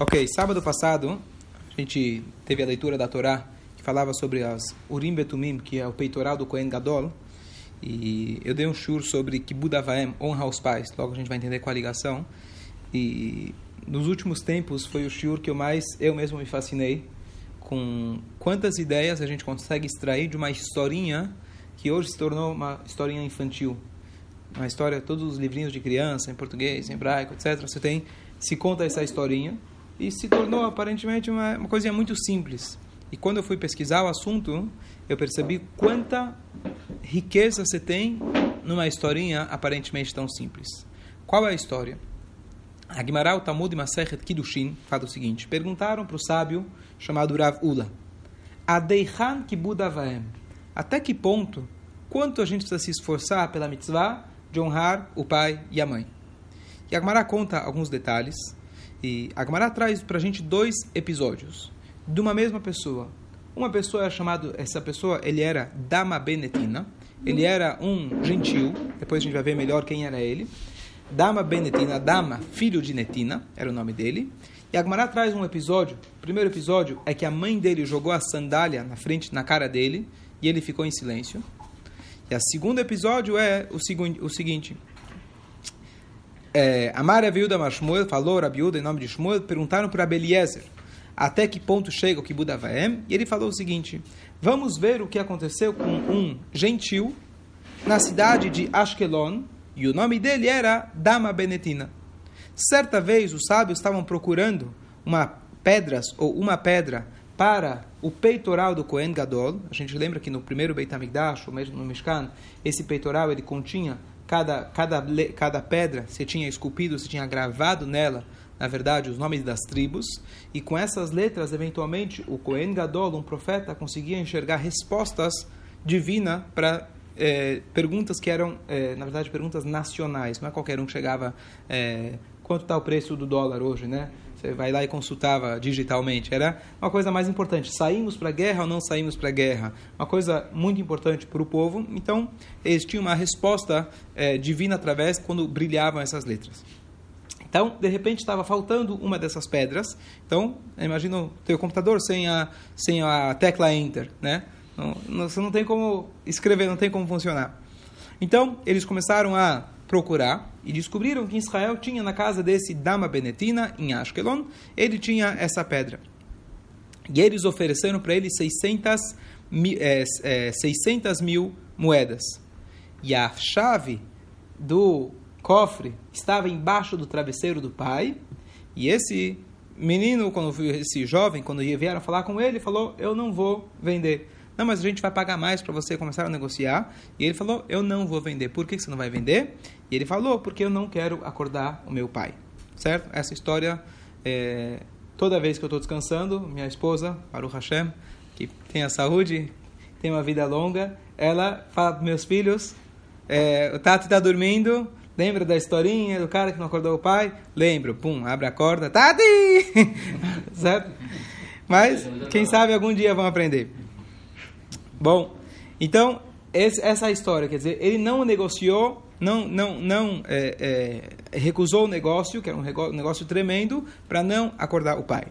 Ok, sábado passado a gente teve a leitura da Torá que falava sobre as Urim Betumim, que é o peitoral do Kohen Gadol. E eu dei um shur sobre Kibud Avaem, honra aos pais. Logo a gente vai entender qual a ligação. E nos últimos tempos foi o shur que eu mais, eu mesmo me fascinei com quantas ideias a gente consegue extrair de uma historinha que hoje se tornou uma historinha infantil. Uma história, todos os livrinhos de criança, em português, em hebraico, etc. Você tem, se conta essa historinha e se tornou aparentemente uma, uma coisinha muito simples. E quando eu fui pesquisar o assunto, eu percebi quanta riqueza você tem numa historinha aparentemente tão simples. Qual é a história? A Gemara, o Talmud Masechet Kiddushin, fala o seguinte: perguntaram para o sábio chamado Rav Ula, Adeichan Kibud Avaem, até que ponto, quanto a gente precisa se esforçar pela mitzvah de honrar o pai e a mãe? E a Gemara conta alguns detalhes e a Gemara traz para a gente dois episódios de uma mesma pessoa. Uma pessoa é chamada, essa pessoa, ele era Dama Benetina, ele era um gentil, depois a gente vai ver melhor quem era ele. Dama Benetina, Dama, filho de Netina, era o nome dele. E a Gemara traz um episódio, o primeiro episódio é que a mãe dele jogou a sandália na frente, na cara dele, e ele ficou em silêncio. E o segundo episódio é o, seguinte, o seguinte é, Amar Aviuda Mashmuel falou, Rabiuda, em nome de Shmuel, perguntaram para Abeliezer até que ponto chega o Kibbud Avaem, e ele falou o seguinte, vamos ver o que aconteceu com um gentil na cidade de Ashkelon, e o nome dele era Dama Benetina. Certa vez os sábios estavam procurando uma pedras ou uma pedra para o peitoral do Kohen Gadol. A gente lembra que no primeiro Beit HaMikdash, ou mesmo no Mishkan, esse peitoral ele continha cada, cada, cada pedra, se tinha esculpido, se tinha gravado nela, na verdade, os nomes das tribos, e com essas letras, eventualmente, o Kohen Gadol, um profeta, conseguia enxergar respostas divinas para é, perguntas que eram, é, na verdade, perguntas nacionais. Não é qualquer um que chegava, é, quanto está o preço do dólar hoje, né? Você vai lá e consultava digitalmente. Era uma coisa mais importante. Saímos para a guerra ou não saímos para a guerra? Uma coisa muito importante para o povo. Então, eles tinham uma resposta é, divina através quando brilhavam essas letras. Então, de repente, estava faltando uma dessas pedras. Então, imagina o teu computador sem a, sem a tecla Enter, né? Não, você não tem como escrever, não tem como funcionar. Então, eles começaram a procurar e descobriram que Israel tinha na casa desse Dama Benetina, em Ashkelon, ele tinha essa pedra. E eles ofereceram para ele 600 mil, é, é, 600 mil moedas. E a chave do cofre estava embaixo do travesseiro do pai. E esse menino, quando esse jovem, quando vieram falar com ele, falou: Eu não vou vender. Não, mas a gente vai pagar mais para você começar a negociar. E ele falou: Eu não vou vender. Por que você não vai vender? E ele falou: Porque eu não quero acordar o meu pai. Certo? Essa história, é, toda vez que eu estou descansando, minha esposa, Baruch Hashem, que tem a saúde, tem uma vida longa, ela fala para meus filhos: é, O Tati está dormindo. Lembra da historinha do cara que não acordou o pai? Lembro. Pum, abre a corda. Tati! certo? Mas, quem sabe algum dia vão aprender. Bom, então, esse, essa é a história. Quer dizer, ele não negociou, não, não, não é, é, recusou o negócio, que era um negócio tremendo, para não acordar o pai.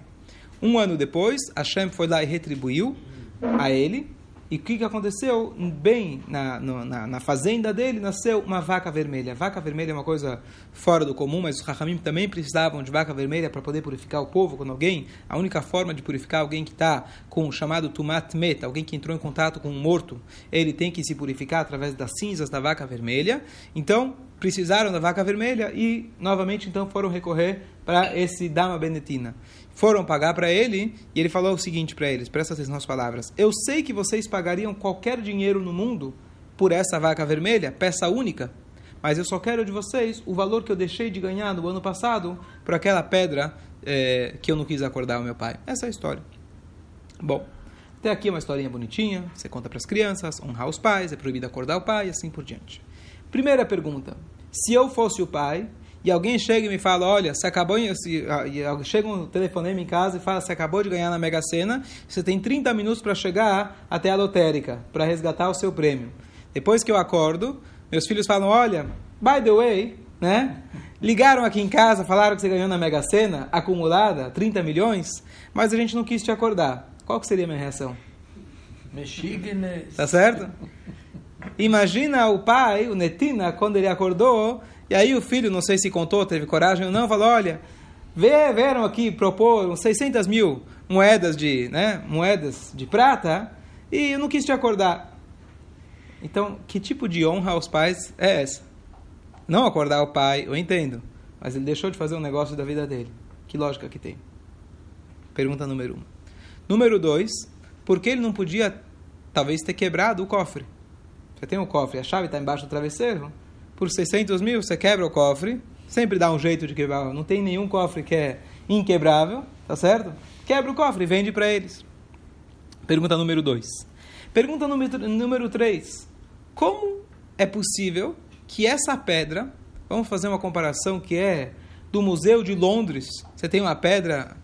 Um ano depois, Hashem foi lá e retribuiu a ele. E o que, que aconteceu? Bem na, na, na, fazenda dele nasceu uma vaca vermelha. Vaca vermelha é uma coisa fora do comum, mas os Rahamim também precisavam de vaca vermelha para poder purificar o povo. Quando alguém, a única forma de purificar alguém que está com o chamado tumat met, alguém que entrou em contato com um morto, ele tem que se purificar através das cinzas da vaca vermelha. Então, precisaram da vaca vermelha e, novamente, então foram recorrer para esse Dama Benetina foram pagar para ele e ele falou o seguinte para eles: presta atenção nas palavras. Eu sei que vocês pagariam qualquer dinheiro no mundo por essa vaca vermelha, peça única, mas eu só quero de vocês o valor que eu deixei de ganhar no ano passado por aquela pedra é, que eu não quis acordar o meu pai. Essa é a história. Bom, até aqui é uma historinha bonitinha, você conta para as crianças, honrar os pais, é proibido acordar o pai e assim por diante. Primeira pergunta: se eu fosse o pai e alguém chega e me fala, olha, você acabou, se, chega um telefonema em casa e fala, você acabou de ganhar na Mega Sena, você tem 30 minutos para chegar até a lotérica, para resgatar o seu prêmio. Depois que eu acordo, meus filhos falam, olha, by the way, né? Ligaram aqui em casa, falaram que você ganhou na Mega Sena, acumulada, 30 milhões, mas a gente não quis te acordar. Qual que seria a minha reação? Mexignes. Tá certo? Imagina o pai, o Netina, quando ele acordou, e aí o filho, não sei se contou, teve coragem ou não, falou, olha, vieram aqui propor 600 mil moedas de, né, moedas de prata, e eu não quis te acordar. Então, que tipo de honra aos pais é essa? Não acordar o pai, eu entendo. Mas ele deixou de fazer um negócio da vida dele. Que lógica que tem? Pergunta número um. Número dois, por que ele não podia, talvez, ter quebrado o cofre? Você tem o um cofre, a chave está embaixo do travesseiro. Por 600 mil, você quebra o cofre. Sempre dá um jeito de quebrar. Não tem nenhum cofre que é inquebrável, tá certo? Quebra o cofre e vende para eles. Pergunta número dois. Pergunta número três. Como é possível que essa pedra, vamos fazer uma comparação que é do Museu de Londres, você tem uma pedra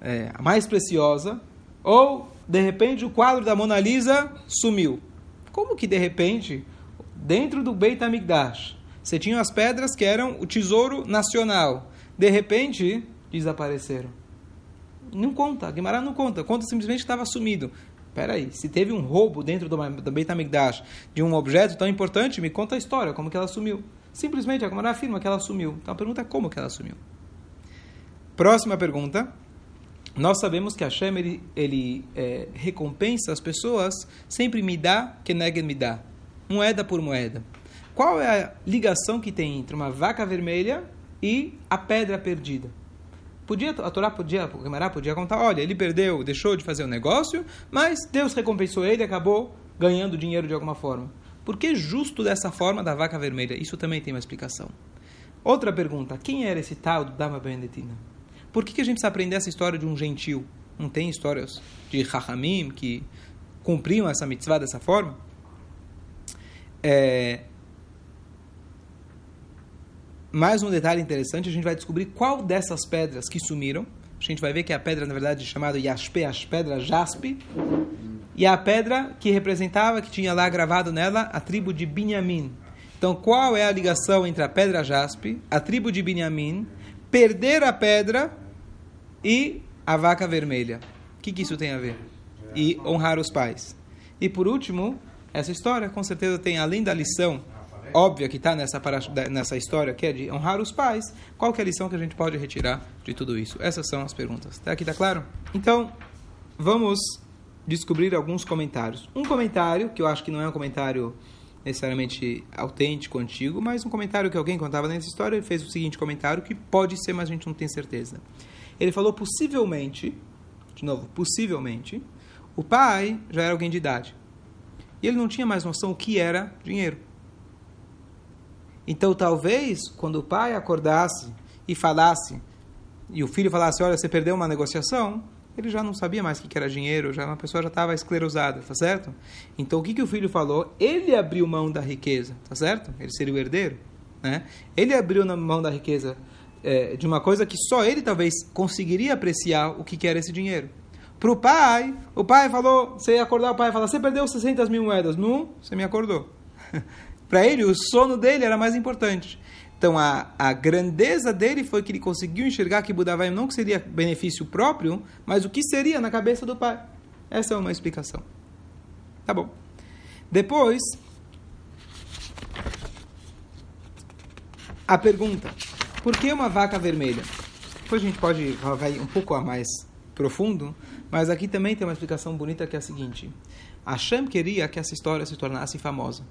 é, mais preciosa, ou de repente o quadro da Mona Lisa sumiu. Como que de repente, dentro do Beit HaMikdash, você tinha as pedras que eram o tesouro nacional, de repente desapareceram? Não conta, Guimarães não conta, conta simplesmente que estava sumido. Peraí, se teve um roubo dentro do, Beit HaMikdash de um objeto tão importante, me conta a história, como que ela sumiu. Simplesmente a Gemara afirma que ela sumiu. Então a pergunta é como que ela sumiu. Próxima pergunta. Nós sabemos que Hashem ele, ele é, recompensa as pessoas sempre me dá que nega me dá. Moeda por moeda. Qual é a ligação que tem entre uma vaca vermelha e a pedra perdida? Podia, a Torá podia, o Gemara podia contar, olha, ele perdeu, deixou de fazer o negócio, mas Deus recompensou ele e acabou ganhando dinheiro de alguma forma. Por que justo dessa forma da vaca vermelha? Isso também tem uma explicação. Outra pergunta, quem era esse tal do Dama Benedetina? Por que, que a gente precisa aprender essa história de um gentil? Não tem histórias de Rahamim que cumpriam essa mitzvah dessa forma? É, mais um detalhe interessante, a gente vai descobrir qual dessas pedras que sumiram. A gente vai ver que a pedra, na verdade, é chamada Yaspe, as pedras Jaspe. E a pedra que representava, que tinha lá gravado nela, a tribo de Binyamin. Então, qual é a ligação entre a pedra Jaspe, a tribo de Binyamin, perder a pedra e a vaca vermelha? O que, que isso tem a ver? E honrar os pais. E por último, essa história com certeza tem, além da lição óbvia que está nessa, nessa história, que é de honrar os pais, qual que é a lição que a gente pode retirar de tudo isso? Essas são as perguntas. Até aqui está claro? Então, vamos descobrir alguns comentários. Um comentário, que eu acho que não é um comentário necessariamente autêntico, antigo, mas um comentário que alguém contava nessa história, ele fez o seguinte comentário, que pode ser, mas a gente não tem certeza. Ele falou, possivelmente, de novo, possivelmente, o pai já era alguém de idade. E ele não tinha mais noção o que era dinheiro. Então, talvez, quando o pai acordasse e falasse, e o filho falasse, olha, você perdeu uma negociação, ele já não sabia mais o que era dinheiro, já uma pessoa já estava esclerosada, tá certo? Então, o que, que o filho falou? Ele abriu mão da riqueza, tá certo? Ele seria o herdeiro, né? Ele abriu mão da riqueza é, de uma coisa que só ele talvez conseguiria apreciar o que, que era esse dinheiro. Para o pai, o pai falou, você ia acordar o pai e falar, você perdeu 600 mil moedas. Não, você me acordou. Para ele, o sono dele era mais importante. Então, a, a grandeza dele foi que ele conseguiu enxergar que Budavaim não seria benefício próprio, mas o que seria na cabeça do pai. Essa é uma explicação. Tá bom. Depois, a pergunta: por que uma vaca vermelha? Depois a gente pode vai um pouco a mais profundo, mas aqui também tem uma explicação bonita que é a seguinte: Hashem queria que essa história se tornasse famosa.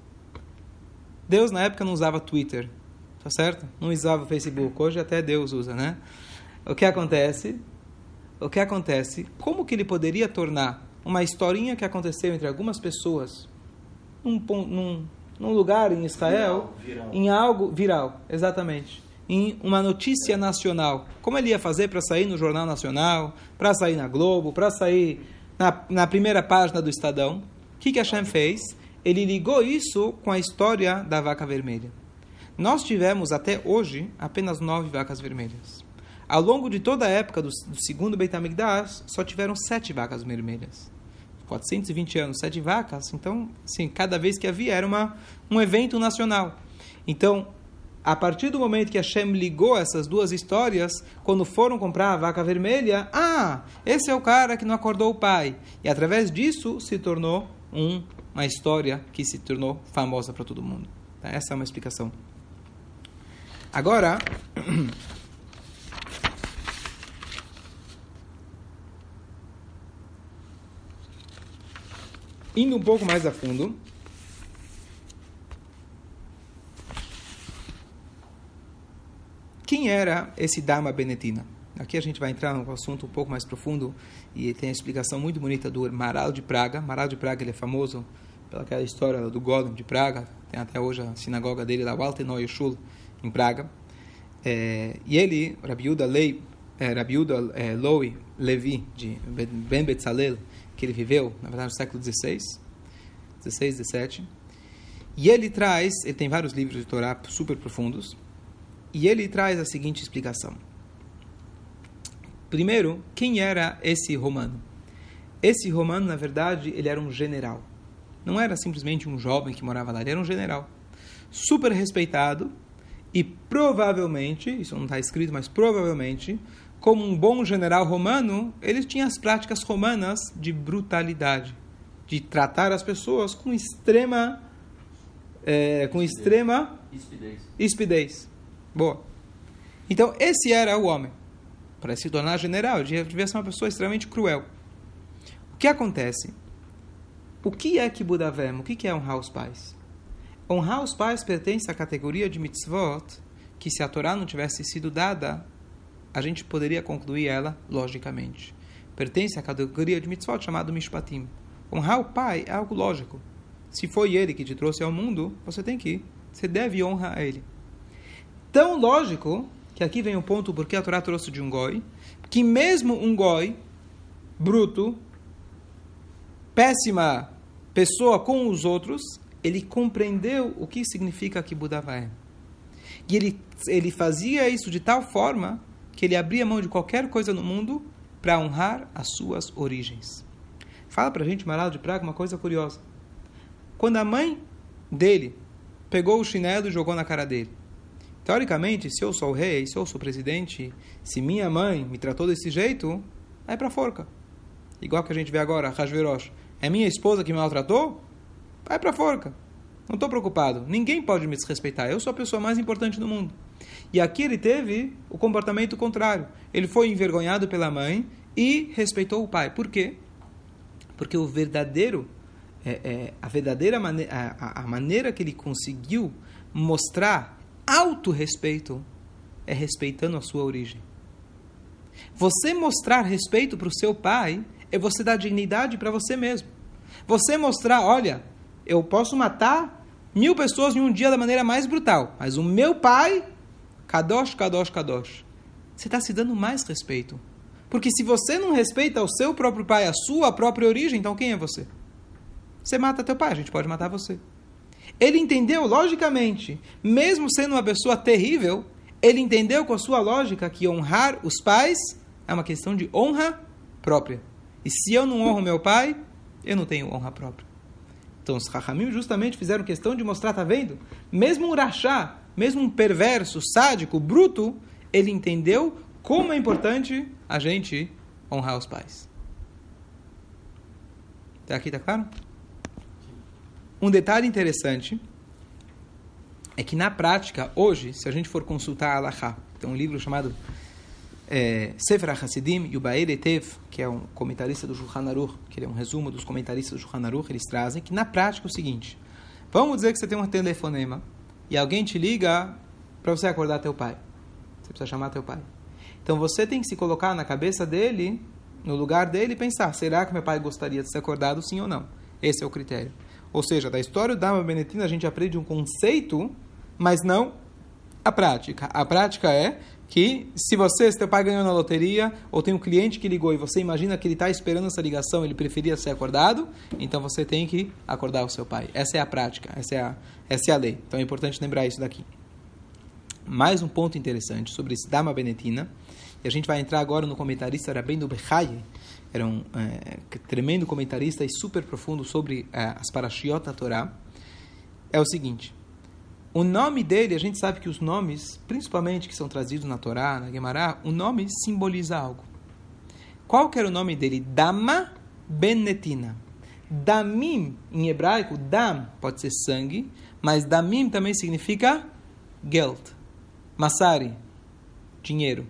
Deus na época não usava Twitter, tá certo? Não usava Facebook. Hoje até Deus usa, né? O que acontece? O que acontece? Como que ele poderia tornar uma historinha que aconteceu entre algumas pessoas num, num, num lugar em Israel viral, viral. em algo viral, exatamente, em uma notícia nacional? Como ele ia fazer para sair no jornal nacional, para sair na Globo, para sair na, na primeira página do Estadão? O que que Hashem fez? ele ligou isso com a história da vaca vermelha. Nós tivemos até hoje apenas nove vacas vermelhas. Ao longo de toda a época do, do segundo Beit HaMikdash, só tiveram sete vacas vermelhas. 420 anos, sete vacas. Então, assim, cada vez que havia era uma, um evento nacional. Então, a partir do momento que Hashem ligou essas duas histórias, quando foram comprar a vaca vermelha, ah, esse é o cara que não acordou o pai. E através disso se tornou um, uma história que se tornou famosa para todo mundo. Tá? Essa é uma explicação. Agora, indo um pouco mais a fundo, Quem era esse Dharma Benetina? Aqui a gente vai entrar num assunto um pouco mais profundo e tem a explicação muito bonita do Maral de Praga. Maral de Praga ele é famoso pelaquela história do Golem de Praga. Tem até hoje a sinagoga dele lá, o Altenoi Shul, em Praga. É, e ele, Rabiuda Lei, é, Rabiuda é, Loi Levi, de Ben Betzalel, que ele viveu, na verdade, no século XVI, 16, 17. E ele traz, ele tem vários livros de Torá super profundos, e ele traz a seguinte explicação. Primeiro, quem era esse romano? Esse romano, na verdade, ele era um general. Não era simplesmente um jovem que morava lá, ele era um general. Super respeitado e provavelmente, isso não está escrito, mas provavelmente, como um bom general romano, ele tinha as práticas romanas de brutalidade, de tratar as pessoas com extrema, é, com extrema Espidez. espidez. Boa. Então, esse era o homem. Para se tornar general, devia ser uma pessoa extremamente cruel. O que acontece? O que é que Budavem? O que é honrar os pais? Honrar os pais pertence à categoria de mitzvot que, se a Torá não tivesse sido dada, a gente poderia concluir ela logicamente. Pertence à categoria de mitzvot chamado mishpatim. Honrar o pai é algo lógico. Se foi ele que te trouxe ao mundo, você tem que ir. Você deve honrar a ele tão lógico que aqui vem o ponto porque a Torá trouxe de um goi, que mesmo um goi bruto, péssima pessoa com os outros, ele compreendeu o que significa que Buda vai. E ele, ele fazia isso de tal forma que ele abria mão de qualquer coisa no mundo para honrar as suas origens. Fala para a gente, Marado de Praga, uma coisa curiosa. Quando a mãe dele pegou o chinelo e jogou na cara dele, Teoricamente, se eu sou o rei, se eu sou o presidente, se minha mãe me tratou desse jeito, é para forca. Igual que a gente vê agora, Hashverosh. É minha esposa que me maltratou? Vai para forca. Não estou preocupado. Ninguém pode me desrespeitar. Eu sou a pessoa mais importante do mundo. E aqui ele teve o comportamento contrário. Ele foi envergonhado pela mãe e respeitou o pai. Por quê? Porque o verdadeiro, é, é, a verdadeira maneira, a, a maneira que ele conseguiu mostrar autorrespeito é respeitando a sua origem. Você mostrar respeito para o seu pai é você dar dignidade para você mesmo. Você mostrar, olha, eu posso matar mil pessoas em um dia da maneira mais brutal, mas o meu pai, kadosh, kadosh, kadosh, você está se dando mais respeito. Porque se você não respeita o seu próprio pai, a sua própria origem, então quem é você? Você mata teu pai, a gente pode matar você. Ele entendeu logicamente, mesmo sendo uma pessoa terrível, ele entendeu com a sua lógica que honrar os pais é uma questão de honra própria. E se eu não honro meu pai, eu não tenho honra própria. Então os Rahamim justamente fizeram questão de mostrar, tá vendo? Mesmo um rachá, mesmo um perverso, sádico, bruto, ele entendeu como é importante a gente honrar os pais. Até aqui, tá claro? Um detalhe interessante é que na prática, hoje, se a gente for consultar a Allahá, tem um livro chamado é, Sefer HaSidim Yubaer Etev, que é um comentarista do Shulchan Aruch, que é um resumo dos comentaristas do Shulchan Aruch, eles trazem que na prática é o seguinte, vamos dizer que você tem um telefonema e alguém te liga para você acordar teu pai. Você precisa chamar teu pai. Então você tem que se colocar na cabeça dele, no lugar dele e pensar, será que meu pai gostaria de ser acordado sim ou não? Esse é o critério. Ou seja, da história Dharma Benetina a gente aprende um conceito, mas não a prática. A prática é que se você, se teu pai ganhou na loteria, ou tem um cliente que ligou e você imagina que ele está esperando essa ligação, ele preferia ser acordado, então você tem que acordar o seu pai. Essa é a prática, essa é a, essa é a lei. Então é importante lembrar isso daqui. Mais um ponto interessante sobre esse Dharma Benetina, e a gente vai entrar agora no comentarista Rabbeinu Bechaye, era um é, tremendo comentarista e super profundo sobre é, as Parashiot da Torá, é o seguinte: O nome dele, a gente sabe que os nomes, principalmente que são trazidos na Torá, na Gemara, o nome simboliza algo. Qual que era o nome dele? Dama Benetina. Damim, em hebraico, dam pode ser sangue, mas damim também significa geld, masari, dinheiro.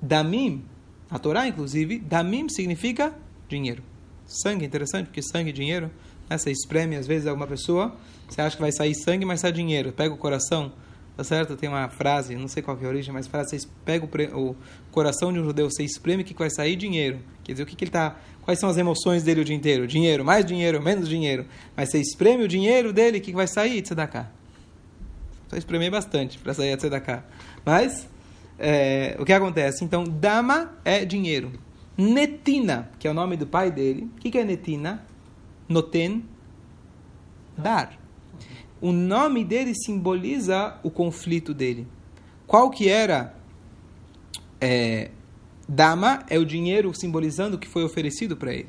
Damim, a Torá inclusive, damim significa dinheiro. Sangue, interessante, porque sangue e dinheiro, né, você espreme às vezes alguma pessoa, você acha que vai sair sangue, mas sai dinheiro. Pega o coração, tá certo? Tem uma frase, não sei qual é a origem, mas frase, você pega o, o coração de um judeu, você espreme, que vai sair? Dinheiro. Quer dizer, o que, que ele está Quais são as emoções dele o dia inteiro? Dinheiro, mais dinheiro, menos dinheiro. Mas você espreme o dinheiro dele, o que vai sair? Tzedakah. Só espremer bastante para sair a tzedakah. Mas, é, o que acontece? Então, dama é dinheiro. Netina, que é o nome do pai dele. O que, que é netina? Noten, dar. O nome dele simboliza o conflito dele. Qual que era é, Dama é o dinheiro simbolizando o que foi oferecido para ele.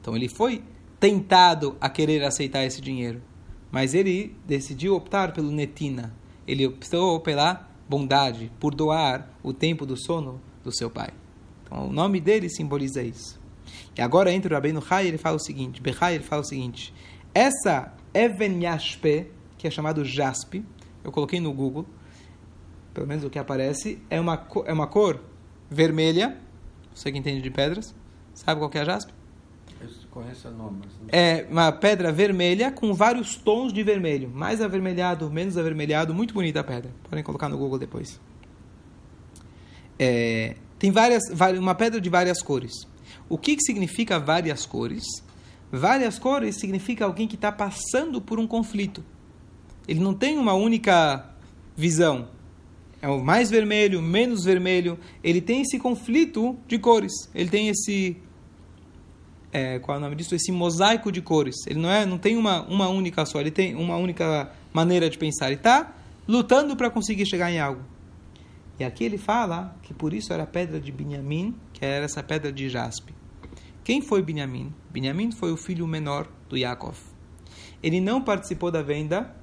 Então ele foi tentado a querer aceitar esse dinheiro, mas ele decidiu optar pelo netina. Ele optou pela bondade, por doar o tempo do sono do seu pai. Então o nome dele simboliza isso. E agora entra o Rabbeinu Chai, ele fala o seguinte, Bechai, ele fala o seguinte, essa Even Yashpe, que é chamado jaspe, eu coloquei no Google, pelo menos o que aparece, é uma, é uma cor vermelha. Você que entende de pedras, sabe qual que é a jaspe? O nome. Mas É uma pedra vermelha com vários tons de vermelho. Mais avermelhado, menos avermelhado. Muito bonita a pedra. Podem colocar no Google depois. É, tem várias, uma pedra de várias cores. O que, que significa várias cores? Várias cores significa alguém que está passando por um conflito. Ele não tem uma única visão é o mais vermelho, menos vermelho. Ele tem esse conflito de cores. Ele tem esse é, qual é o nome disso? Esse mosaico de cores. Ele não é, não tem uma, uma única só. Ele tem uma única maneira de pensar. Ele está lutando para conseguir chegar em algo. E aqui ele fala que por isso era a pedra de Binyamin, que era essa pedra de jaspe. Quem foi Binyamin? Binyamin foi o filho menor do Yaakov. Ele não participou da venda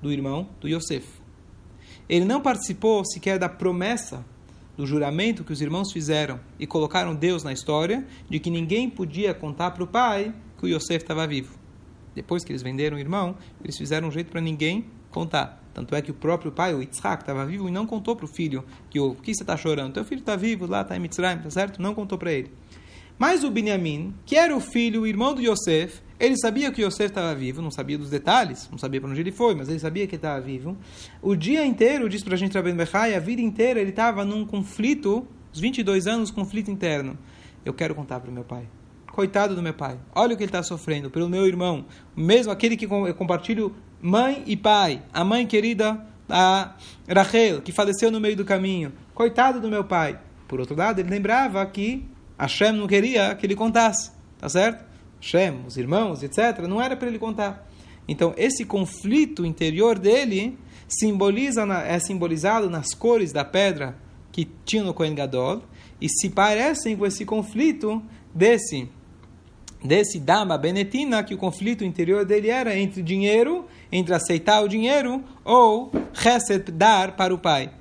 do irmão do Yosef. Ele não participou sequer da promessa do juramento que os irmãos fizeram e colocaram Deus na história de que ninguém podia contar para o pai que o Yosef estava vivo. Depois que eles venderam o irmão, eles fizeram um jeito para ninguém contar. Tanto é que o próprio pai, o Yitzhak, estava vivo e não contou para o filho que o que você está chorando? Teu filho está vivo lá, está em Mitzrayim, tá certo? Não contou para ele. Mas o Benjamim, que era o filho, o irmão do Yosef, ele sabia que Yosef estava vivo, não sabia dos detalhes, não sabia para onde ele foi, mas ele sabia que estava vivo. O dia inteiro, diz para a gente Rabben Bechai, a vida inteira ele estava num conflito, os 22 anos, conflito interno. Eu quero contar para o meu pai. Coitado do meu pai. Olha o que ele está sofrendo pelo meu irmão. Mesmo aquele que eu compartilho mãe e pai. A mãe querida, a Rachel, que faleceu no meio do caminho. Coitado do meu pai. Por outro lado, ele lembrava que Hashem não queria que ele contasse. Tá certo? Shem, os irmãos, etc., não era para ele contar. Então, esse conflito interior dele simboliza é simbolizado nas cores da pedra que tinha no Kohen Gadol e se parecem com esse conflito desse desse Dama Benetina, que o conflito interior dele era entre dinheiro, entre aceitar o dinheiro ou Chesed, dar para o pai.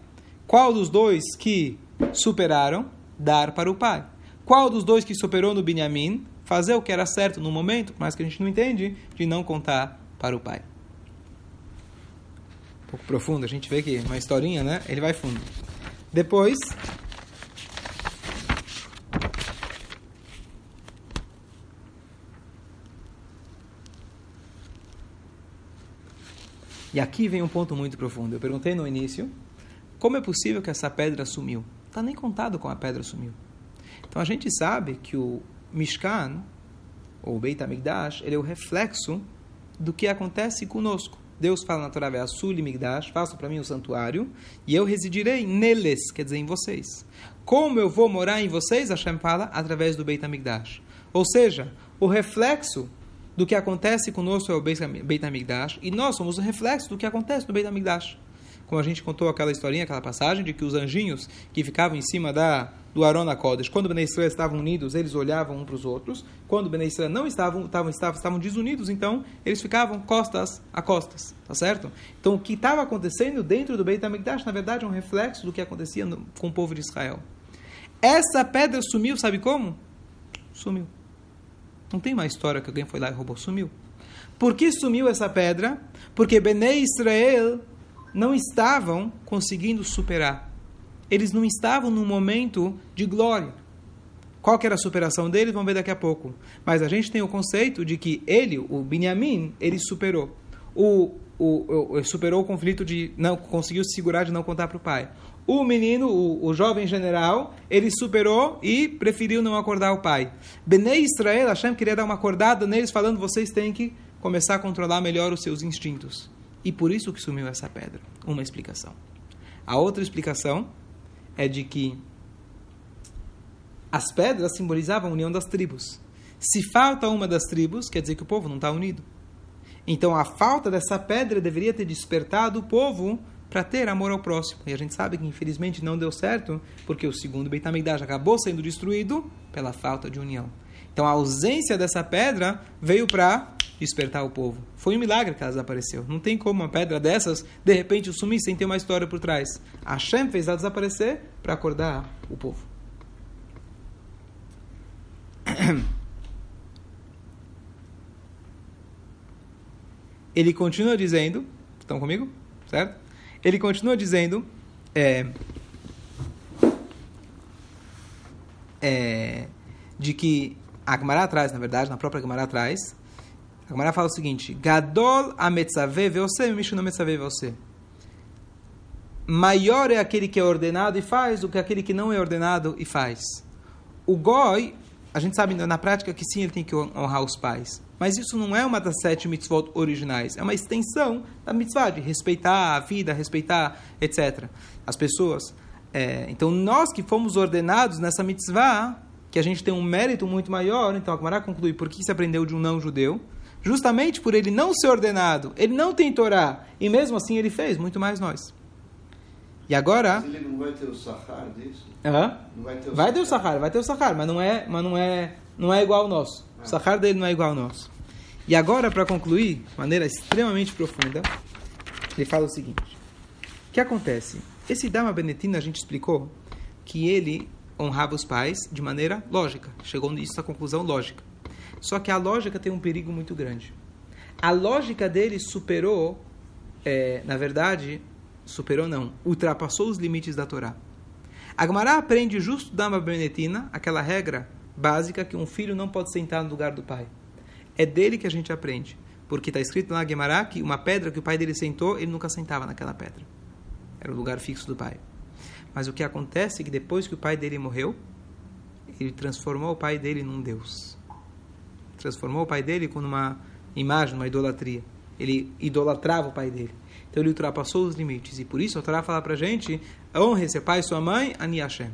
Qual dos dois que superaram? Dar para o pai. Qual dos dois que superou no Binyamin? Fazer o que era certo no momento, mas que a gente não entende, de não contar para o pai. Um pouco profundo, a gente vê que uma historinha, né? Ele vai fundo. Depois, E aqui vem um ponto muito profundo. Eu perguntei no início como é possível que essa pedra sumiu. Está nem contado como a pedra sumiu. Então a gente sabe que o Mishkan, ou Beit HaMikdash, ele é o reflexo do que acontece conosco. Deus fala na Torá, Asuli Migdash, faça para mim o um santuário, e eu residirei neles, quer dizer, em vocês. Como eu vou morar em vocês, Hashem fala, através do Beit HaMikdash. Ou seja, o reflexo do que acontece conosco é o Beit HaMikdash, e nós somos o reflexo do que acontece no Beit HaMikdash. Como a gente contou aquela historinha, aquela passagem, de que os anjinhos que ficavam em cima da do Arona Kodesh. Quando Bnei Israel estavam unidos, eles olhavam um para os outros. Quando Bnei Israel não estavam, estavam, estavam, estavam desunidos, então eles ficavam costas a costas, tá certo? Então o que estava acontecendo dentro do Beit HaMikdash, na verdade, é um reflexo do que acontecia no, com o povo de Israel. Essa pedra sumiu, sabe como? Sumiu. Não tem uma história que alguém foi lá e roubou, sumiu. Por que sumiu essa pedra? Porque Bnei Israel não estavam conseguindo superar eles não estavam num momento de glória. Qual que era a superação deles? Vamos ver daqui a pouco. Mas a gente tem o conceito de que ele, o Binyamin, ele superou. O, o, o, superou o conflito de não conseguiu se segurar de não contar para o pai. O menino, o, o, jovem general, ele superou e preferiu não acordar o pai. Benei Israel, Hashem queria dar uma acordada neles, falando: vocês têm que começar a controlar melhor os seus instintos. E por isso que sumiu essa pedra. Uma explicação. A outra explicação é de que as pedras simbolizavam a união das tribos. Se falta uma das tribos, quer dizer que o povo não está unido. Então a falta dessa pedra deveria ter despertado o povo para ter amor ao próximo. E a gente sabe que infelizmente não deu certo, porque o segundo Beit HaMikdash acabou sendo destruído pela falta de união. Então a ausência dessa pedra veio para despertar o povo. Foi um milagre que ela desapareceu. Não tem como uma pedra dessas, de repente, sumir sem ter uma história por trás. Hashem fez ela desaparecer para acordar o povo. Ele continua dizendo, estão comigo? Certo? Ele continua dizendo, é, é, de que a Gemara atrás, na verdade, na própria Gemara atrás, a Gemara fala o seguinte: Gadol ametzave você, Mishu metzave você. Maior é aquele que é ordenado e faz do que aquele que não é ordenado e faz. O goi, a gente sabe na prática que sim, ele tem que honrar os pais. Mas isso não é uma das sete mitzvot originais. É uma extensão da mitzvah de respeitar a vida, respeitar, etc. As pessoas. É, então, nós que fomos ordenados nessa mitzvah, que a gente tem um mérito muito maior, então a Gemara conclui por que se aprendeu de um não-judeu? Justamente por ele não ser ordenado, ele não tem Torá, e mesmo assim ele fez, muito mais nós. E agora. Mas ele não vai ter o sahar disso? Uhum. Não vai ter o vai ter o sahar, vai ter o sahar, mas não é, mas não é, não é igual ao nosso. Ah. O sahar dele não é igual ao nosso. E agora, para concluir, de maneira extremamente profunda, ele fala o seguinte: o que acontece? Esse Dama Benetina a gente explicou que ele honrava os pais de maneira lógica. Chegou nisso à conclusão lógica. Só que a lógica tem um perigo muito grande. A lógica dele superou, é, na verdade, superou não, ultrapassou os limites da Torá. A Gemara aprende justo da Benetina, aquela regra básica que um filho não pode sentar no lugar do pai. É dele que a gente aprende. Porque está escrito na Gemara que uma pedra que o pai dele sentou, ele nunca sentava naquela pedra. Era o lugar fixo do pai. Mas o que acontece é que depois que o pai dele morreu, ele transformou o pai dele num Deus transformou o pai dele como uma imagem, uma idolatria. Ele idolatrava o pai dele. Então ele ultrapassou os limites. E por isso a Torá fala pra gente: honre seu pai e sua mãe, Ani Hashem.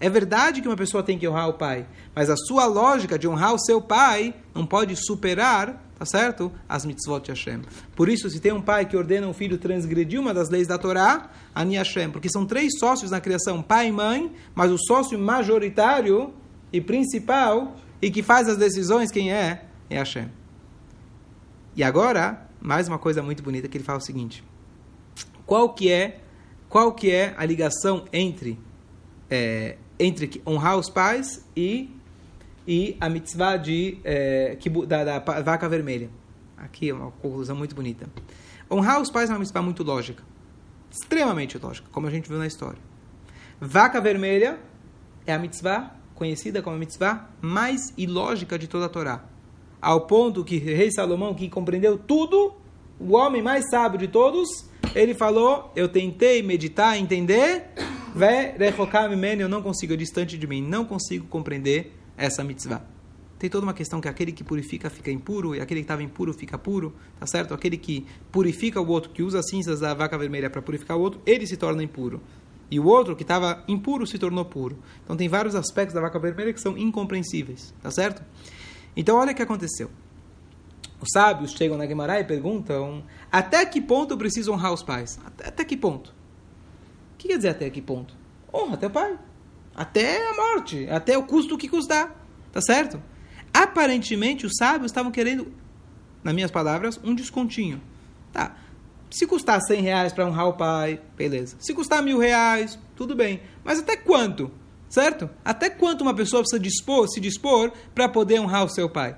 É verdade que uma pessoa tem que honrar o pai, mas a sua lógica de honrar o seu pai não pode superar, tá certo? As mitzvot de Hashem. Por isso, se tem um pai que ordena um filho transgredir uma das leis da Torá, Ani Hashem, porque são três sócios na criação, pai e mãe, mas o sócio majoritário e principal e que faz as decisões, quem é? É Hashem. E agora, mais uma coisa muito bonita que ele fala o seguinte: qual que é, qual que é a ligação entre é, entre honrar os pais e e a mitzvah de é, da, da vaca vermelha? Aqui é uma conclusão muito bonita. Honrar os pais é uma mitzvah muito lógica, extremamente lógica, como a gente viu na história. Vaca vermelha é a mitzvah conhecida como a mitzvah mais ilógica de toda a Torá. Ao ponto que rei Salomão, que compreendeu tudo, o homem mais sábio de todos, ele falou: Eu tentei meditar, entender, eu não consigo, é distante de mim, não consigo compreender essa mitzvah. Tem toda uma questão que aquele que purifica fica impuro, e aquele que estava impuro fica puro, tá certo? Aquele que purifica o outro, que usa as cinzas da vaca vermelha para purificar o outro, ele se torna impuro e o outro que estava impuro se tornou puro. Então tem vários aspectos da vaca vermelha que são incompreensíveis, tá certo? Então olha o que aconteceu. Os sábios chegam na Guimarães e perguntam até que ponto eu preciso honrar os pais? Até, até que ponto? O que quer dizer até que ponto? Honra teu pai. até a morte, até o custo que custar, tá certo? Aparentemente, os sábios estavam querendo, nas minhas palavras, um descontinho. Tá, se custar 100 reais para honrar o pai, beleza. Se custar mil reais, tudo bem. Mas até quanto? Certo? Até quanto uma pessoa precisa dispor, se dispor para poder honrar o seu pai?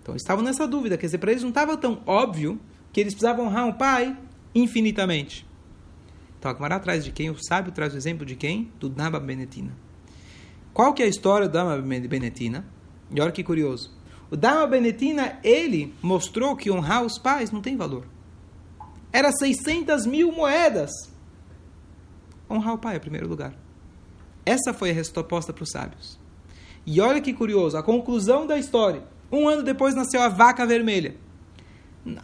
Então estavam nessa dúvida, quer dizer, para eles não estava tão óbvio que eles precisavam honrar o pai infinitamente. Então a Gemara traz de quem? O sábio traz o exemplo de quem? Do Dama Benetina. Qual que é a história do Dama Benetina? E olha que curioso. O Dama Benetina, ele mostrou que honrar os pais não tem valor era 600 mil moedas. Honrar o pai em primeiro lugar. Essa foi a resposta para os sábios. E olha que curioso, a conclusão da história. Um ano depois nasceu a vaca vermelha.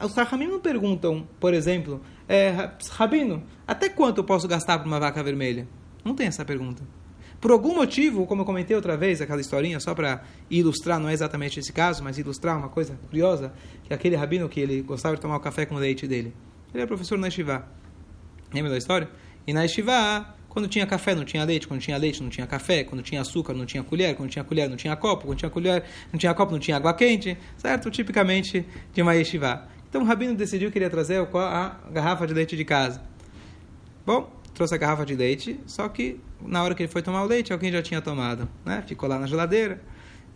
Os Rahamim não perguntam, por exemplo, é, Rabino, até quanto eu posso gastar por uma vaca vermelha? Não tem essa pergunta. Por algum motivo, como eu comentei outra vez, aquela historinha, só para ilustrar, não é exatamente esse caso, mas ilustrar uma coisa curiosa, que aquele rabino que ele gostava de tomar o café com leite dele. Ele era professor na Yeshiva. Lembra da história? E na Yeshiva, quando tinha café, não tinha leite. Quando tinha leite, não tinha café. Quando tinha açúcar, não tinha colher. Quando tinha colher, não tinha copo. Quando tinha colher, não tinha copo, não tinha água quente. Certo? Tipicamente de uma Yeshiva. Então o Rabino decidiu que iria trazer a garrafa de leite de casa. Bom, trouxe a garrafa de leite, só que na hora que ele foi tomar o leite, alguém já tinha tomado. Né? Ficou lá na geladeira.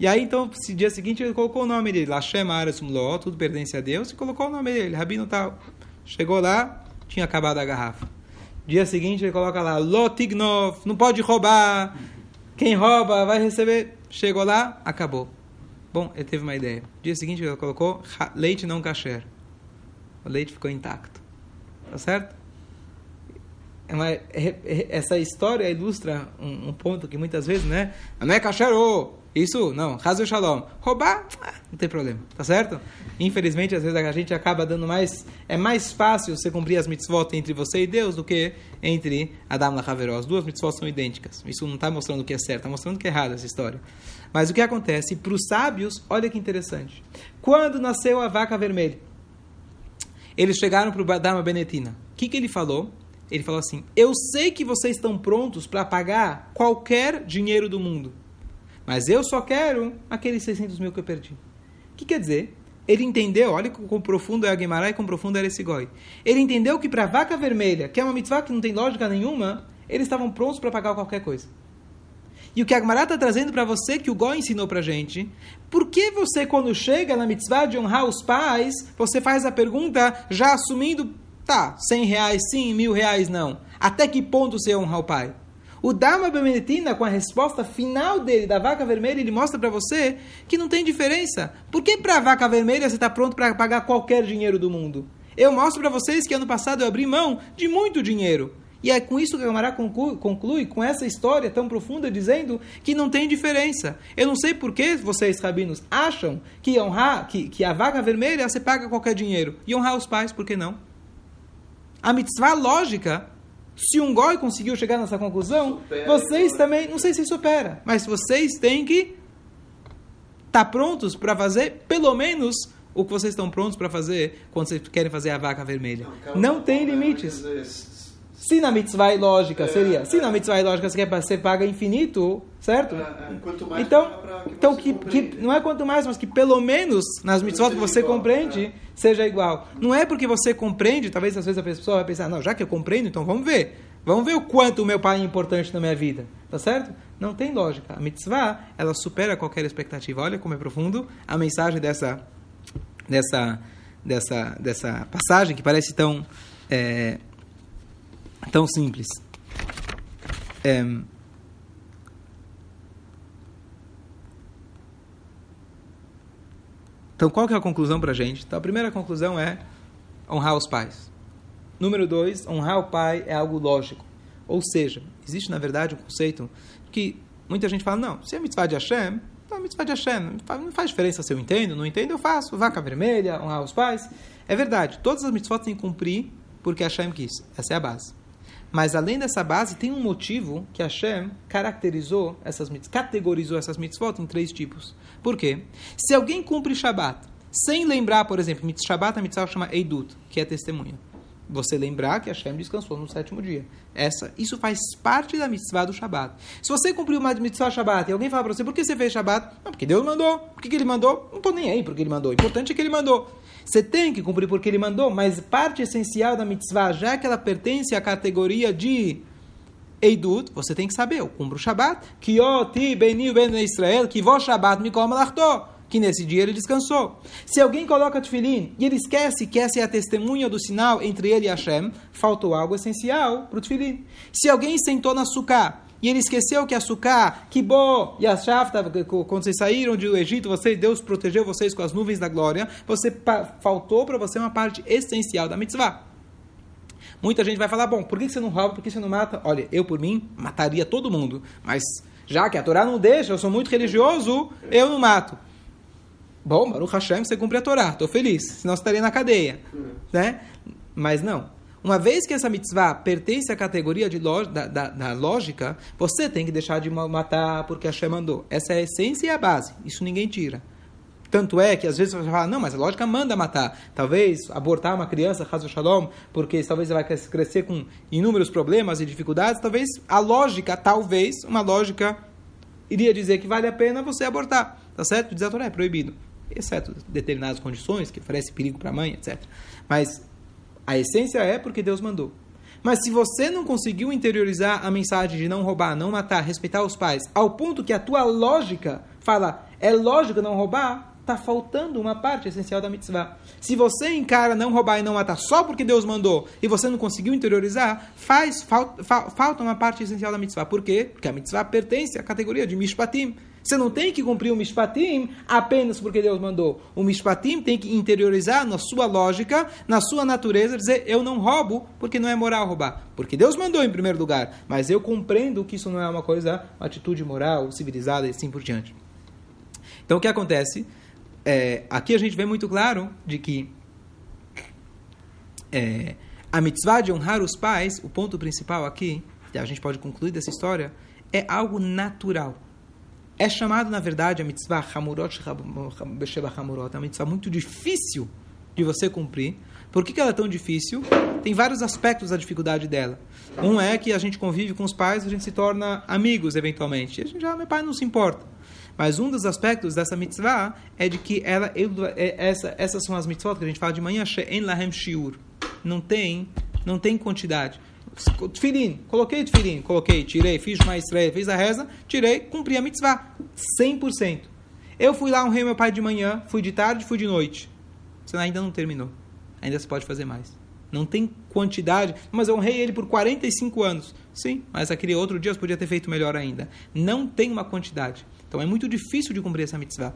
E aí, então, no dia seguinte, ele colocou o nome dele, Lashem Ares tudo pertence a Deus, e colocou o nome dele, Rabino tal. Chegou lá, tinha acabado a garrafa. Dia seguinte ele coloca lá, Lotignov, não pode roubar. Quem rouba vai receber. Chegou lá, acabou. Bom, ele teve uma ideia. Dia seguinte ele colocou leite não kasher. O leite ficou intacto. Tá certo? É é, é, essa história ilustra um, ponto que muitas vezes, né? Não é kasher, isso, não. Razo Shalom. Roubar, ah, não tem problema, tá certo? Infelizmente, às vezes a gente acaba dando mais. É mais fácil você cumprir as mitzvot entre você e Deus do que entre Adam e Haveró. As duas mitzvot são idênticas. Isso não está mostrando o que é certo, está mostrando o que é errado essa história. Mas o que acontece? Para os sábios, olha que interessante. Quando nasceu a vaca vermelha, eles chegaram para o Dharma Benetina. O que, que ele falou? Ele falou assim: Eu sei que vocês estão prontos para pagar qualquer dinheiro do mundo. Mas eu só quero aqueles 600 mil que eu perdi. O que quer dizer? Ele entendeu, olha quão profundo é a Guimarães e quão profundo era esse goi. Ele entendeu que para a vaca vermelha, que é uma mitzvah que não tem lógica nenhuma, eles estavam prontos para pagar qualquer coisa. E o que a Gemara está trazendo para você, que o Goi ensinou para gente, por que você, quando chega na mitzvah de honrar os pais, você faz a pergunta já assumindo, tá, 100 reais sim, mil reais não. Até que ponto você honra o pai? O Dama Bemenetina, com a resposta final dele, da vaca vermelha, ele mostra para você que não tem diferença. Por que para a vaca vermelha você está pronto para pagar qualquer dinheiro do mundo? Eu mostro para vocês que ano passado eu abri mão de muito dinheiro. E é com isso que a Gamara conclui, conclui, com essa história tão profunda, dizendo que não tem diferença. Eu não sei por que vocês, rabinos, acham que honrar, que, que a vaca vermelha você paga qualquer dinheiro. E honrar os pais, por que não? A mitzvah lógica se um goi conseguiu chegar nessa conclusão, supera, vocês também, não sei se supera, mas vocês têm que estar tá prontos para fazer pelo menos o que vocês estão prontos para fazer quando vocês querem fazer a vaca vermelha. Não, não tem limites. Se na mitzvah lógica é, seria, é, se na mitzvah lógica você quer você paga infinito, certo? É, é. então, que então que, que, não é quanto mais, mas que pelo menos nas mitzvot que você igual, compreende é. seja igual. Não é porque você compreende, talvez às vezes a pessoa vai pensar, não, já que eu compreendo, então vamos ver. Vamos ver o quanto o meu pai é importante na minha vida, tá certo? Não tem lógica. A mitzvah, ela supera qualquer expectativa. Olha como é profundo a mensagem dessa dessa dessa dessa passagem que parece tão é, tão simples. É, então, qual que é a conclusão para a gente? Então, a primeira conclusão é honrar os pais. Número dois, honrar o pai é algo lógico. Ou seja, existe na verdade um conceito que muita gente fala, não, se é mitzvah de Hashem, então é mitzvah de Hashem. Não faz diferença se eu entendo, não entendo, eu faço. Vaca vermelha, honrar os pais. É verdade, todas as mitzvot têm que cumprir porque Hashem quis. Essa é a base. Mas além dessa base, tem um motivo que Hashem caracterizou essas categorizou essas mitzvot em três tipos. Por quê? Se alguém cumpre Shabat sem lembrar, por exemplo, Shabbat, a mitzvah chama Eidut, que é testemunha. você lembrar que Hashem descansou no sétimo dia. Essa, isso faz parte da mitzvah do Shabat. Se você cumpriu uma mitzvah Shabat e alguém fala para você, por que você fez Shabat? Não, porque Deus mandou. Por que, que ele mandou? Não estou nem aí porque ele mandou. O importante é que ele mandou. Você tem que cumprir porque ele mandou, mas parte essencial da mitzvah, já que ela pertence à categoria de Eidut, você tem que saber, eu cumpro o Shabat, que ti beni ben Israel, que vou Shabat me como que nesse dia ele descansou. Se alguém coloca tefilim e ele esquece que essa é a testemunha do sinal entre ele e Hashem, faltou algo essencial para o tefilim. Se alguém sentou na suká e ele esqueceu que a suká, que bo e a shafta, quando vocês saíram do Egito, você, Deus protegeu vocês com as nuvens da glória, você faltou para você uma parte essencial da mitzvah. Muita gente vai falar, bom, por que você não rouba, por que você não mata? Olha, eu por mim mataria todo mundo, mas já que a Torá não deixa, eu sou muito religioso, eu não mato. Bom, Baruch Hashem, você cumpre a Torá, estou feliz, senão você estaria na cadeia. Né? Mas não. Uma vez que essa mitzvah pertence à categoria de da, da, da, lógica, você tem que deixar de matar porque Hashem mandou. Essa é a essência e a base. Isso ninguém tira. Tanto é que às vezes você fala, não, mas a lógica manda matar. Talvez abortar uma criança, Hazel Shalom, porque talvez ela vai crescer com inúmeros problemas e dificuldades. Talvez a lógica, talvez, uma lógica iria dizer que vale a pena você abortar. Tá certo? Diz a Torá, é proibido exceto determinadas condições, que oferece perigo para a mãe, etc. Mas a essência é porque Deus mandou. Mas se você não conseguiu interiorizar a mensagem de não roubar, não matar, respeitar os pais, ao ponto que a tua lógica fala, é lógico não roubar, está faltando uma parte essencial da mitzvah. Se você encara não roubar e não matar só porque Deus mandou e você não conseguiu interiorizar, faz falta, falta uma parte essencial da mitzvah. Por quê? Porque a mitzvah pertence à categoria de mishpatim. Você não tem que cumprir o Mishpatim apenas porque Deus mandou. O Mishpatim tem que interiorizar na sua lógica, na sua natureza, dizer: eu não roubo porque não é moral roubar. Porque Deus mandou em primeiro lugar. Mas eu compreendo que isso não é uma coisa, uma atitude moral, civilizada e assim por diante. Então o que acontece? É, aqui a gente vê muito claro de que é, a mitzvah de honrar os pais, o ponto principal aqui, a gente pode concluir dessa história, é algo natural é chamado, na verdade, a mitzvah Hamurot Besheba Hamurot, é uma mitzvah muito difícil de você cumprir. Por que, que ela é tão difícil? Tem vários aspectos da dificuldade dela. Um é que a gente convive com os pais, a gente se torna amigos eventualmente. A gente já, meu pai não se importa. Mas um dos aspectos dessa mitzvah é de que ela, é, essa, essas são as mitzvot que a gente fala de manhã, She'en Lahem Shiur. Não tem, não tem quantidade. Tfilim, coloquei tfilim, coloquei, tirei, fiz mais estreia, fiz a reza, tirei, cumpri a mitzvah. 100%. Eu fui lá, honrei meu pai de manhã, fui de tarde, fui de noite. Você ainda não terminou. Ainda se pode fazer mais. Não tem quantidade, mas eu honrei ele por 45 anos. Sim, mas aquele outro dia você podia ter feito melhor ainda. Não tem uma quantidade. Então é muito difícil de cumprir essa mitzvah.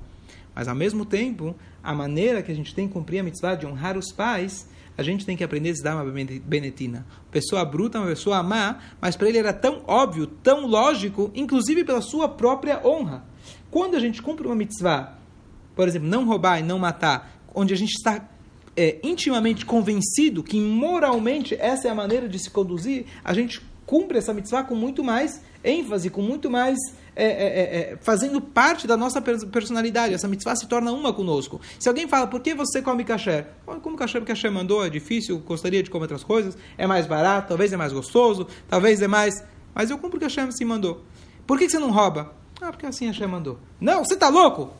Mas ao mesmo tempo, a maneira que a gente tem que cumprir a mitzvah de honrar os pais a gente tem que aprender a se dar uma benetina. Pessoa bruta, uma pessoa má, mas para ele era tão óbvio, tão lógico, inclusive pela sua própria honra. Quando a gente cumpre uma mitzvah, por exemplo, não roubar e não matar, onde a gente está é, intimamente convencido que moralmente essa é a maneira de se conduzir, a gente cumpre essa mitzvah com muito mais ênfase, com muito mais é, é, é, é, fazendo parte da nossa personalidade. Essa mitzvah se torna uma conosco. Se alguém fala, por que você come kasher? Como kasher, porque kasher mandou, é difícil, gostaria de comer outras coisas, é mais barato, talvez é mais gostoso, talvez é mais... Mas eu cumpro o que Hashem se mandou. Por que você não rouba? Ah, porque assim Hashem mandou. Não, você está louco?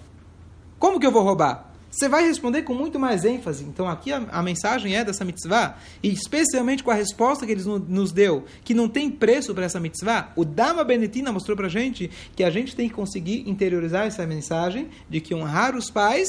Como que eu vou roubar? Você vai responder com muito mais ênfase. Então aqui a, a, mensagem é dessa mitzvah, e especialmente com a resposta que eles no, nos deu, que não tem preço para essa mitzvah, o Dama Benetina mostrou para a gente que a gente tem que conseguir interiorizar essa mensagem de que honrar os pais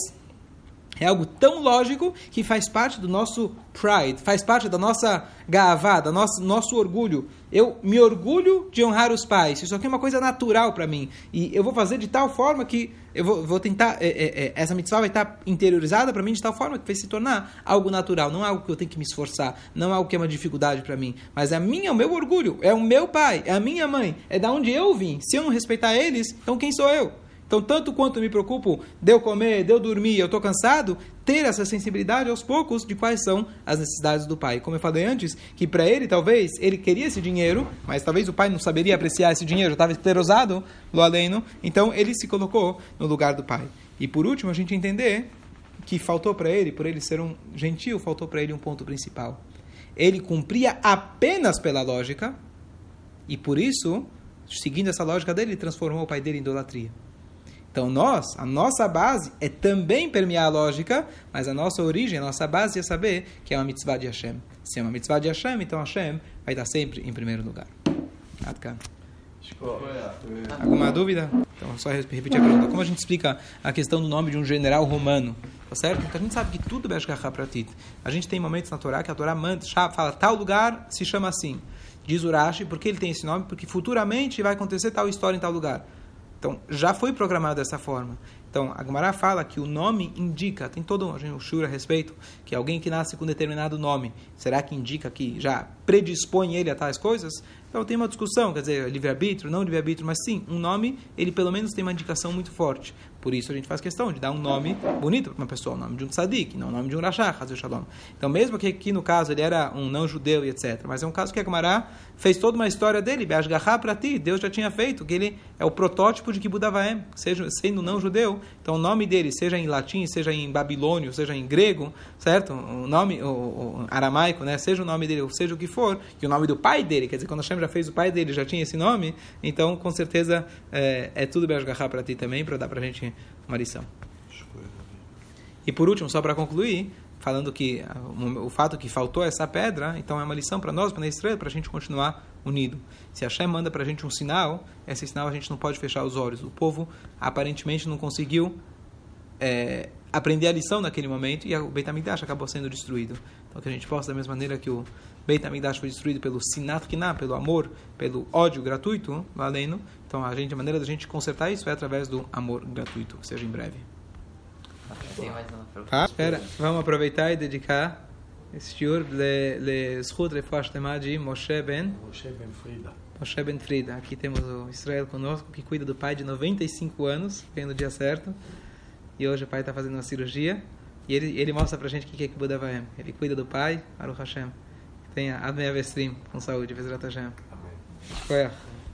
é algo tão lógico que faz parte do nosso pride, faz parte da nossa gavá, do nosso, nosso orgulho. Eu me orgulho de honrar os pais. Isso aqui é uma coisa natural para mim. E eu vou fazer de tal forma que eu vou, vou tentar. É, é, é, essa mitzvah vai estar interiorizada para mim de tal forma que vai se tornar algo natural. Não é algo que eu tenho que me esforçar. Não é algo que é uma dificuldade para mim. Mas é a minha, o meu orgulho. É o meu pai. É a minha mãe. É da onde eu vim. Se eu não respeitar eles, então quem sou eu? Então, tanto quanto me preocupo de eu comer, de eu dormir, eu estou cansado, ter essa sensibilidade aos poucos de quais são as necessidades do pai. Como eu falei antes, que para ele, talvez, ele queria esse dinheiro, mas talvez o pai não saberia apreciar esse dinheiro, estava esclerosado, lo aleno, então ele se colocou no lugar do pai. E por último, a gente entender que faltou para ele, por ele ser um gentil, faltou para ele um ponto principal. ele cumpria apenas pela lógica, e por isso, seguindo essa lógica dele, ele transformou o pai dele em idolatria. Então nós, a nossa base é também permear a lógica, mas a nossa origem, a nossa base é saber que é uma mitzvah de Hashem. Se é uma mitzvah de Hashem, então Hashem vai estar sempre em primeiro lugar. Adkan. Alguma dúvida? Então, só repetir a pergunta. Como a gente explica a questão do nome de um general romano? Tá certo? Porque a gente sabe que tudo Beshgacha Pratit. A gente tem momentos na Torá que a Torá manda, fala tal lugar se chama assim. Diz Urashi, por que ele tem esse nome? Porque futuramente vai acontecer tal história em tal lugar. Então, já foi programado dessa forma. Então, a Gemara fala que o nome indica, tem todo um shur a respeito, que alguém que nasce com determinado nome, será que indica que já predispõe ele a tais coisas? Então tem uma discussão, quer dizer, livre-arbítrio, não livre-arbítrio, mas sim, um nome, ele pelo menos tem uma indicação muito forte. Por isso a gente faz questão de dar um nome bonito para uma pessoa, o nome de um tzadik, não o nome de um rashah, Shalom. Então mesmo que aqui no caso ele era um não-judeu e etc. Mas é um caso que a Gemara fez toda uma história dele, Beashgahá para ti, Deus já tinha feito, que ele é o protótipo de Kibudavaem, seja sendo não-judeu. Então o nome dele, seja em latim, seja em babilônio, seja em grego, certo? O nome o, o aramaico, né? Seja o nome dele, ou seja o que for, e o nome do pai dele, quer dizer, quando Hashem já fez o pai dele, já tinha esse nome, então com certeza é, é tudo Beashgahá para ti também, para dar para a gente uma lição. E por último, só para concluir, falando que o, o fato que faltou essa pedra, então é uma lição para nós, para a estrela, para a gente continuar unido. Se a Hashem manda para a gente um sinal, esse sinal a gente não pode fechar os olhos. O povo aparentemente não conseguiu é, aprender a lição naquele momento e o Beit HaMikdash acabou sendo destruído. Então que a gente possa, da mesma maneira que o Beit HaMikdash foi destruído pelo sinat kinah, pelo amor, pelo ódio gratuito, valendo. Então a gente, a maneira da gente consertar isso é através do amor gratuito, que seja em breve. Ah, espera, vamos aproveitar e dedicar esse shiur le, le Zchut Refuah de Moshe Ben Moshe Ben Frida. Moshe Ben Frida. Aqui temos o Israel conosco, que cuida do pai de 95 anos, veio no dia certo. E hoje o pai está fazendo uma cirurgia. E ele, ele mostra pra gente o que é Kibbutz Avaim. Ele cuida do pai, Baruch Hashem tenha Admei Avestrim com saúde, Vezrat Hashem. Amém. É?